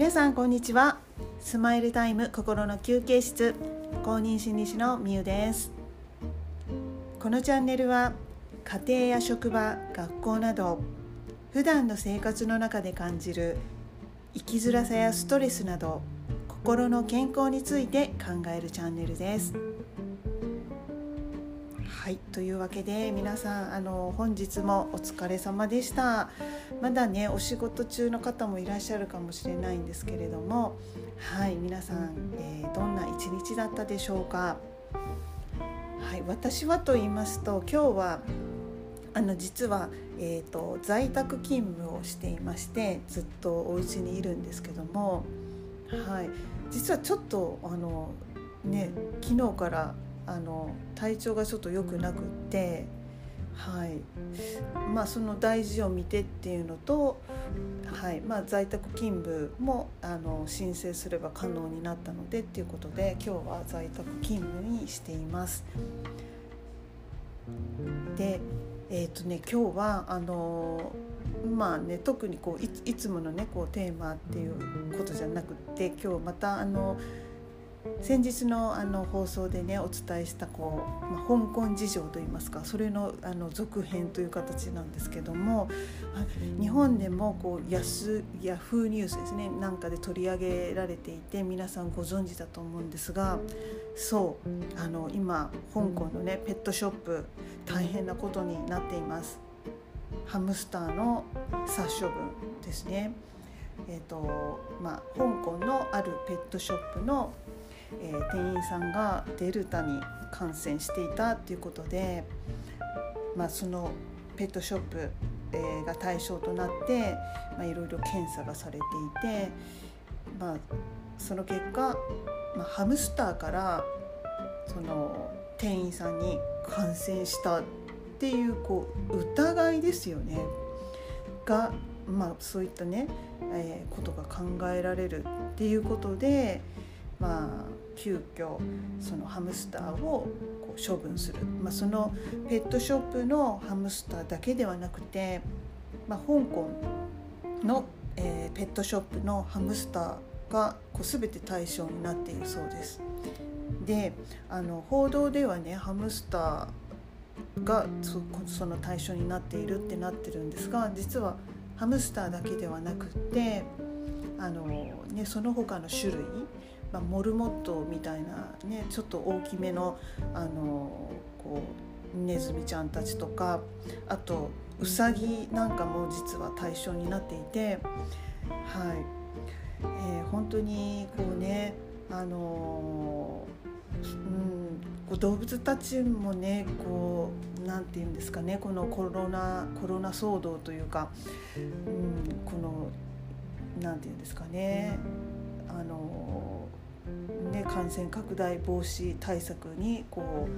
皆さんこんにちは。スマイルタイム心の休憩室公認心理師のみゆです。このチャンネルは家庭や職場学校など普段の生活の中で感じる生きづらさやストレスなど心の健康について考えるチャンネルです。はいというわけで皆さんあの本日もお疲れ様でした。まだねお仕事中の方もいらっしゃるかもしれないんですけれどもはい皆さん、えー、どんな一日だったでしょうか。はい私はと言いますと今日はあの実は、えーと、在宅勤務をしていましてずっとお家にいるんですけども、はい、実はちょっとあの、ね、昨日からあの体調がちょっと良くなくってはいまあその大事を見てっていうのと、はいまあ、在宅勤務もあの申請すれば可能になったのでっていうことで今日は在宅勤務にしています。でえーとね、今日はあのまあね、特にこういいつもの、ね、こうテーマっていうことじゃなくて今日またあの先日のあの放送でねお伝えしたこう、まあ、香港事情といいますかそれのあの続編という形なんですけども日本でもこうヤスヤフーニュースですねなんかで取り上げられていて皆さんご存知だと思うんですがそうあの今香港のねペットショップ大変なことになっています。ハムスターの殺処分ですね。えーとまあ、香港のあるペットショップのえー、店員さんがデルタに感染していたっていうことで、まあ、そのペットショップ、えー、が対象となって、いろいろ検査がされていて、まあ、その結果、まあ、ハムスターからその店員さんに感染したっていうこう疑いですよね。が、まあ、そういったね、えー、ことが考えられるっていうことで、まあ、急遽そのハムスターをこう処分する、まあ、そのペットショップのハムスターだけではなくて、まあ、香港の、えー、ペットショップのハムスターがこう全て対象になっているそうです。であの報道ではねハムスターがその対象になっているってなってるんですが実はハムスターだけではなくってあの、ね、その他の種類まあ、モルモットみたいなねちょっと大きめのあのこうネズミちゃんたちとかあとウサギなんかも実は対象になっていてはい、えー、本当にこうねあのうん、動物たちもねこうなんて言うんですかねこのコロナコロナ騒動というか、うん、このなんて言うんですかねあの、感染拡大防止対策にこ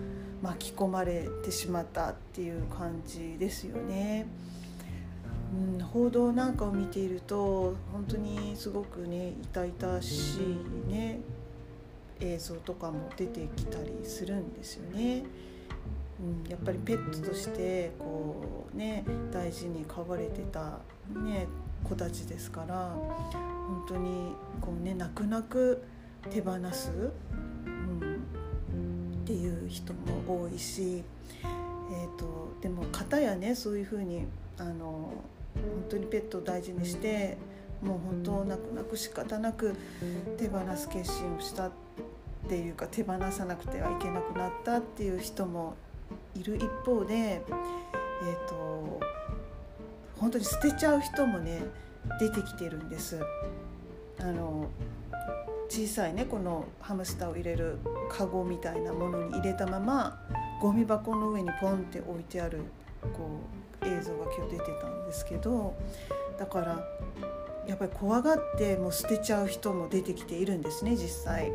う巻き込まれてしまったっていう感じですよね。うん、報道なんかを見ていると本当にすごくね痛々しいね映像とかも出てきたりするんですよね。うん、やっぱりペットとしてこうね大事に飼われてた、ね、子たちですから本当にこうね泣く泣く手放す、うん、っていう人も多いし、えーと、でも片やねそういうふうにあの本当にペットを大事にしてもう本当泣く泣く仕方なく手放す決心をしたっていうか手放さなくてはいけなくなったっていう人もいる一方で、えーと本当に捨てちゃう人もね出てきてるんです。あの小さいねこのハムスターを入れるカゴみたいなものに入れたままゴミ箱の上にポンって置いてあるこう映像が今日出てたんですけどだからやっぱり怖がってもう捨てちゃう人も出てきているんですね実際。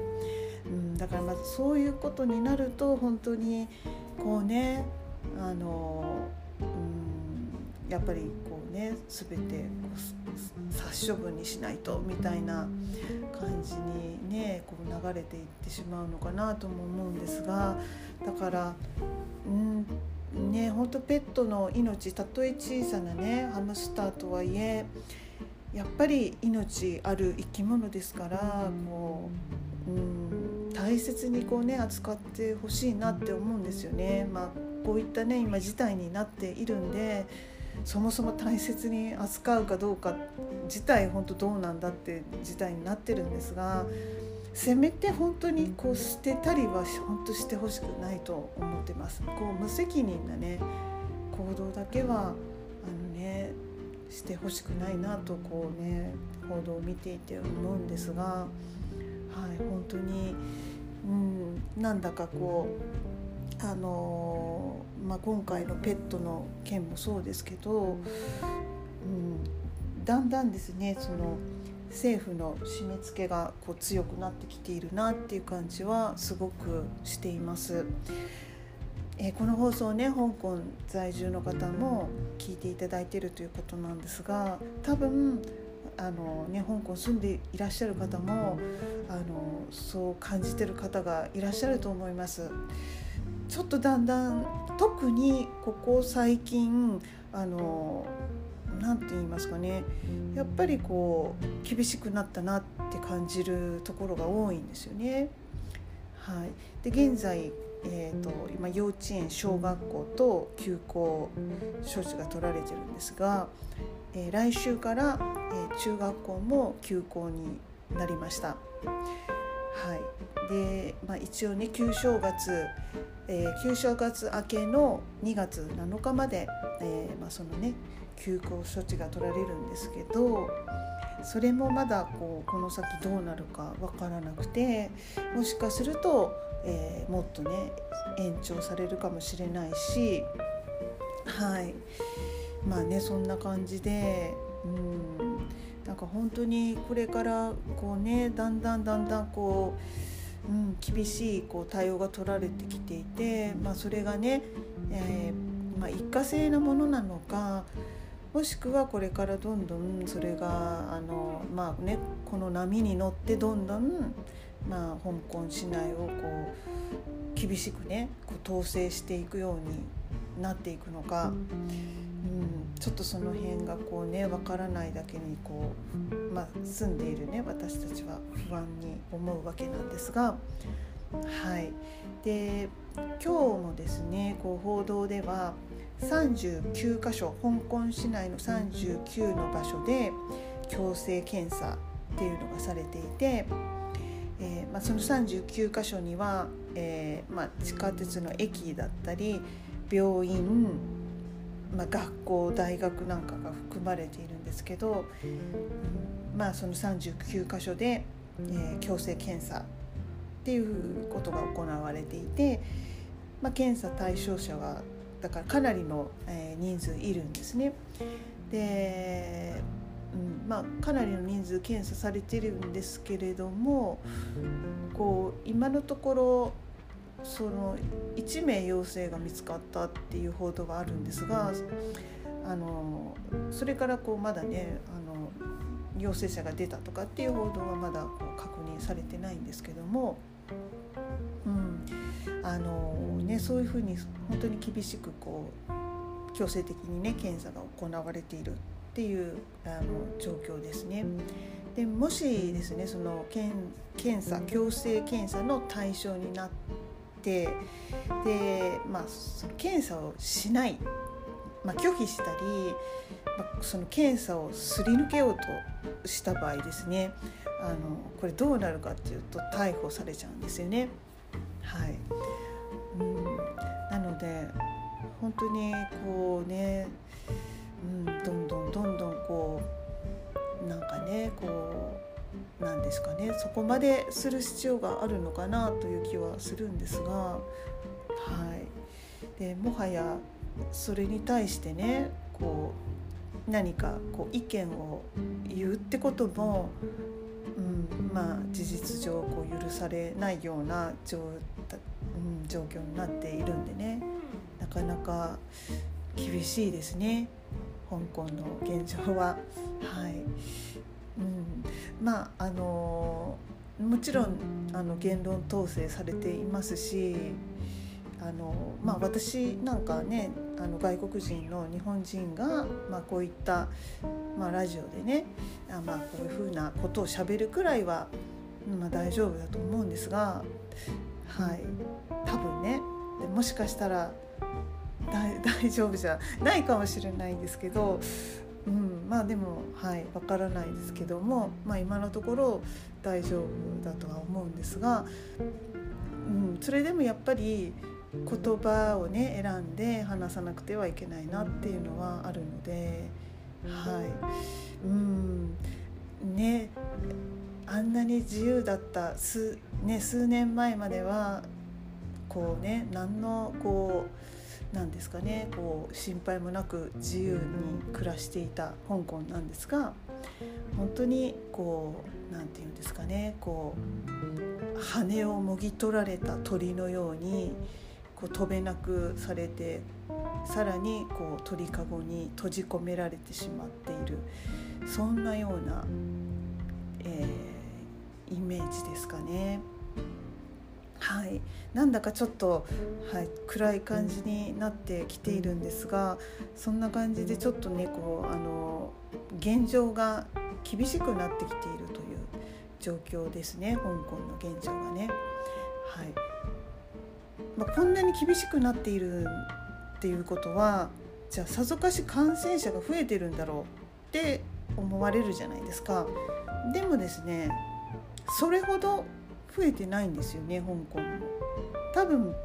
うん、だからまずそういうことになると本当にこうねあの、うん、やっぱりこうね全て殺処分にしないとみたいな感じにねこう流れていってしまうのかなとも思うんですがだからうんね本当ペットの命たとえ小さなねハムスターとはいえやっぱり命ある生き物ですからこう、うん、大切にこうね扱ってほしいなって思うんですよね。まあ、こういったね今事態になっているんでそもそも大切に扱うかどうか自体本当どうなんだって事態になってるんですがせめて本当にこう捨てたりは本当してほしくないと思ってます。こう無責任なね行動だけはあのねしてほしくないなとこうね報道を見ていて思うんですが、はい、本当に、うん、なんだかこうあのまあ、今回のペットの件もそうですけど、うん、だんだんですねその政府の締め付けがこう強くなってきているなっていう感じはすごくしています。えー、この放送ね香港在住の方も聞いていただいているということなんですが多分あの、ね、香港住んでいらっしゃる方もあのそう感じてる方がいらっしゃると思います。ちょっとだんだん特にここ最近あの何て言いますかねやっぱりこう厳しくなったなって感じるところが多いんですよね。はい、で現在えーと、今幼稚園小学校と休校処置が取られてるんですが、えー、来週から、えー、中学校も休校になりました。はい。でまあ、一応ね旧正月、えー、旧正月明けの2月7日まで、えーまあ、そのね休校処置が取られるんですけどそれもまだこうこの先どうなるか分からなくてもしかするとえー、もっとね延長されるかもしれないしはい。まあねそんな感じでうん。か本当にこれからこうねだんだんだんだんこう、うん、厳しいこう対応が取られてきていて、まあ、それがね、えー、まあ、一過性のものなのかもしくはこれからどんどんそれがあの、まあね、この波に乗ってどんどんまあ、香港市内をこう厳しくねこう統制していくようになっていくのか、うん、ちょっとその辺がこうね分からないだけにこう、まあ、住んでいるね私たちは不安に思うわけなんですが。はい、で今日もですねこう報道では39箇所香港市内の39の場所で強制検査っていうのがされていてえーまあ、その39箇所には、えーまあ、地下鉄の駅だったり病院、まあ、学校大学なんかが含まれているんですけど、まあ、その39箇所で、え、強制検査っていうことが行われていて、まあ、検査対象者はだからかなりの、え、人数いるんですね。でうんまあ、かなりの人数検査されてるんですけれどもこう今のところその1名陽性が見つかったっていう報道があるんですがあのそれからこうまだねあの陽性者が出たとかっていう報道はまだこう確認されてないんですけども、うんあのね、そういうふうに本当に厳しくこう強制的にね検査が行われているっていうあの状況ですね。でもしですねその検査強制検査の対象になってで、まあ、検査をしない、まあ、拒否したり、まあ、その検査をすり抜けようとした場合ですねあのこれどうなるかっていうと逮捕されちゃうんですよね。はい、うんなので本当にこうねうん、どんどんどんどんこうなんかねこうなんですかね。そこまでする必要があるのかなという気はするんですが、はい、でもはやそれに対してねこう何かこう意見を言うってことも、うん、まあ事実上こう許されないような状,、うん、状況になっているんでね。なかなか厳しいですね。香港の現状は。はい。うん、まああのもちろんあの言論統制されていますしあのまあ、私なんかねあの外国人の日本人が、まあ、こういった、まあ、ラジオでねあ、まあ、こういうふうなことをしゃべるくらいは、まあ、大丈夫だと思うんですが、はい、多分ね。もしかしたら 大丈夫じゃないかもしれないんですけど、うん、まあでもはいわからないですけども、まあ、今のところ大丈夫だとは思うんですが、うん、それでもやっぱり言葉をね選んで話さなくてはいけないなっていうのはあるのではい。うんねあんなに自由だった数,、ね、数年前まではこうね何のこうなんですかねこう心配もなく自由に暮らしていた香港なんですが本当にこう何て言うんですかねこう羽をもぎ取られた鳥のようにこう飛べなくされてさらにこう鳥かごに閉じ込められてしまっているそんなような、えー、イメージですかね。はい、なんだかちょっと、はい、暗い感じになってきているんですがそんな感じでちょっとねこうあの現状が厳しくなってきているという状況ですね香港の現状がね。はいまあ、こんなに厳しくなっているっていうことはじゃあさぞかし感染者が増えてるんだろうって思われるじゃないですか。でもですねそれほど増えてないんですよね香港も。多分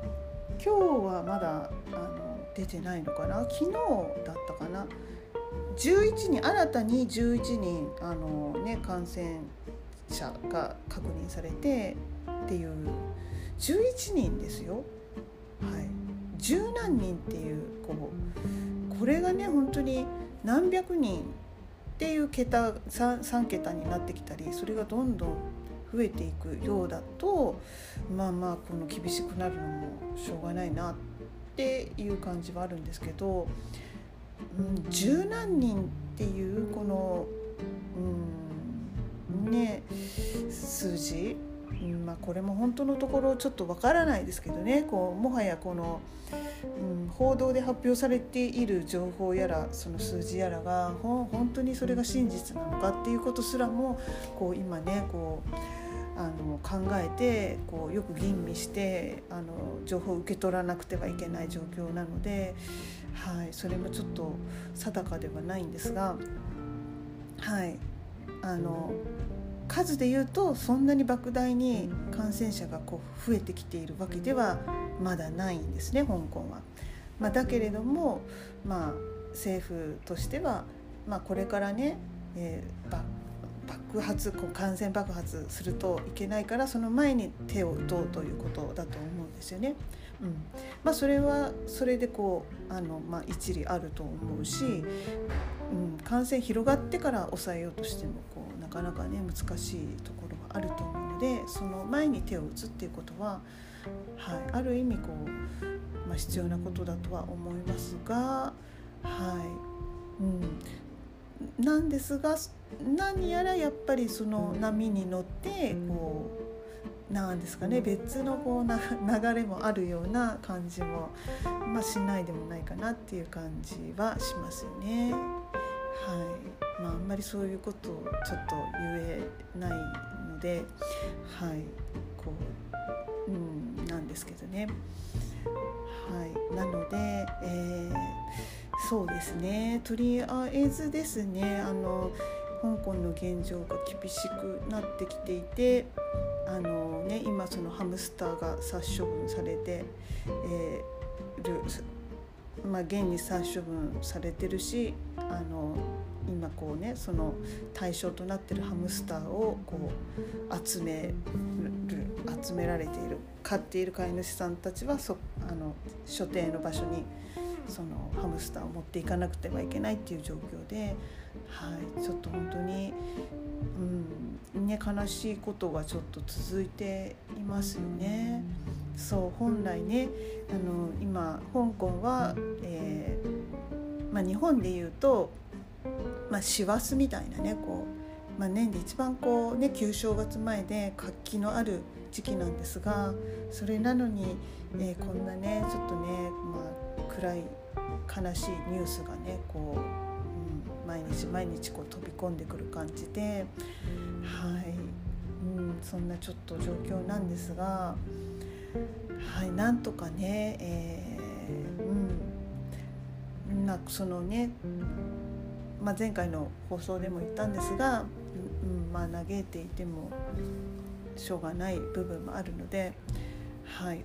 今日はまだあの出てないのかな？昨日だったかな？11人新たに11人あの、ね、感染者が確認されてっていう11人ですよ。はい、十何人っていうこうこれがね本当に何百人っていう桁 3, 3桁になってきたりそれがどんどん増えていくようだとまあまあこの厳しくなるのもしょうがないなっていう感じはあるんですけど、うん、十何人っていうこの、うん、ね数字うんまあ、これも本当のところちょっとわからないですけどねこうもはやこの、うん、報道で発表されている情報やらその数字やらがほ本当にそれが真実なのかっていうことすらもこう今ねこうあの考えてこうよく吟味してあの情報を受け取らなくてはいけない状況なので、はい、それもちょっと定かではないんですが。はいあの数で言うとそんなに莫大に感染者がこう増えてきているわけではまだないんですね香港は。まあ、だけれども、まあ、政府としては、まあ、これからね、えー、爆発こう感染爆発するといけないからその前に手を打とうということだと思うんですよね。うんまあ、それはそれでこうあの、まあ、一理あると思うし、うん、感染広がってから抑えようとしてもこかなかね難しいところがあると思うのでその前に手を打つっていうことは、はい、ある意味こう、まあ、必要なことだとは思いますが、はいうん、なんですが何やらやっぱりその波に乗ってこうなんですかね別のこうな流れもあるような感じも、まあ、しないでもないかなっていう感じはしますよね。はいまあ、あんまりそういうことをちょっと言えないので、はい、こう、うん、なんですけどね。はい、なので、えー、そうですねとりあえずですねあの香港の現状が厳しくなってきていてあの、ね、今そのハムスターが殺処分されて、えー、るまあ、現に殺処分されてるしあの今こうねその対象となってるハムスターをこう集める集められている飼っている飼い主さんたちはそあの所定の場所にそのハムスターを持っていかなくてはいけないっていう状況で、はい、ちょっと本当に、うんね、悲しいことがちょっと続いていますよね。そう本来ねあの今香港は、えーまあ、日本でいうと、まあ、師走みたいなねこうまあ、年で一番こうね旧正月前で活気のある時期なんですがそれなのに、えー、こんなねちょっとね、まあ、暗い悲しいニュースがねこう、うん、毎日毎日こう飛び込んでくる感じではい、うん、そんなちょっと状況なんですが、はい、なんとかね、えー、うん、なそのね、まあ、前回の放送でも言ったんですが、うんまあ、嘆いていてもしょうがない部分もあるので。はい。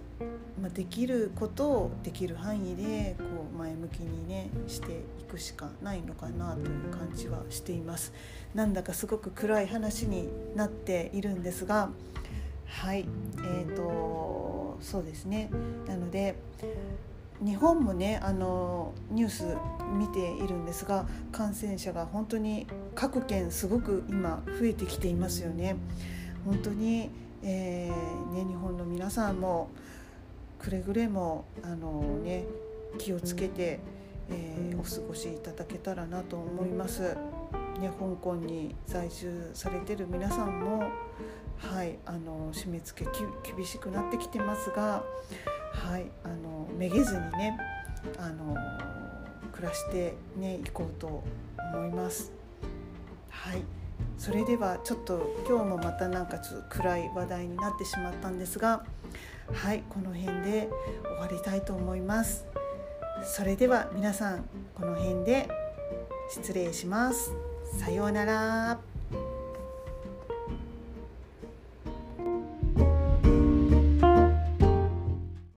まあ、できることをできる範囲でこう前向きにねしていくしかないのかなという感じはしています。なんだかすごく暗い話になっているんですがはい。えーとそうですね。なので日本もねあのニュース見ているんですが感染者が本当に各県すごく今増えてきていますよね。本当にえー、ね、日本の皆さんもくれぐれもあの、ね、気をつけて、えー、お過ごしいただけたらなと思います。ね、香港に在住されている皆さんも、はい、あの締め付け厳しくなってきてますが、はい、あのめげずにねあの暮らしてねいこうと思います。はい。それではちょっと今日もまたなんかちょっと暗い話題になってしまったんですがはいこの辺で終わりたいと思います。それでは皆さんこの辺で失礼します。さようなら。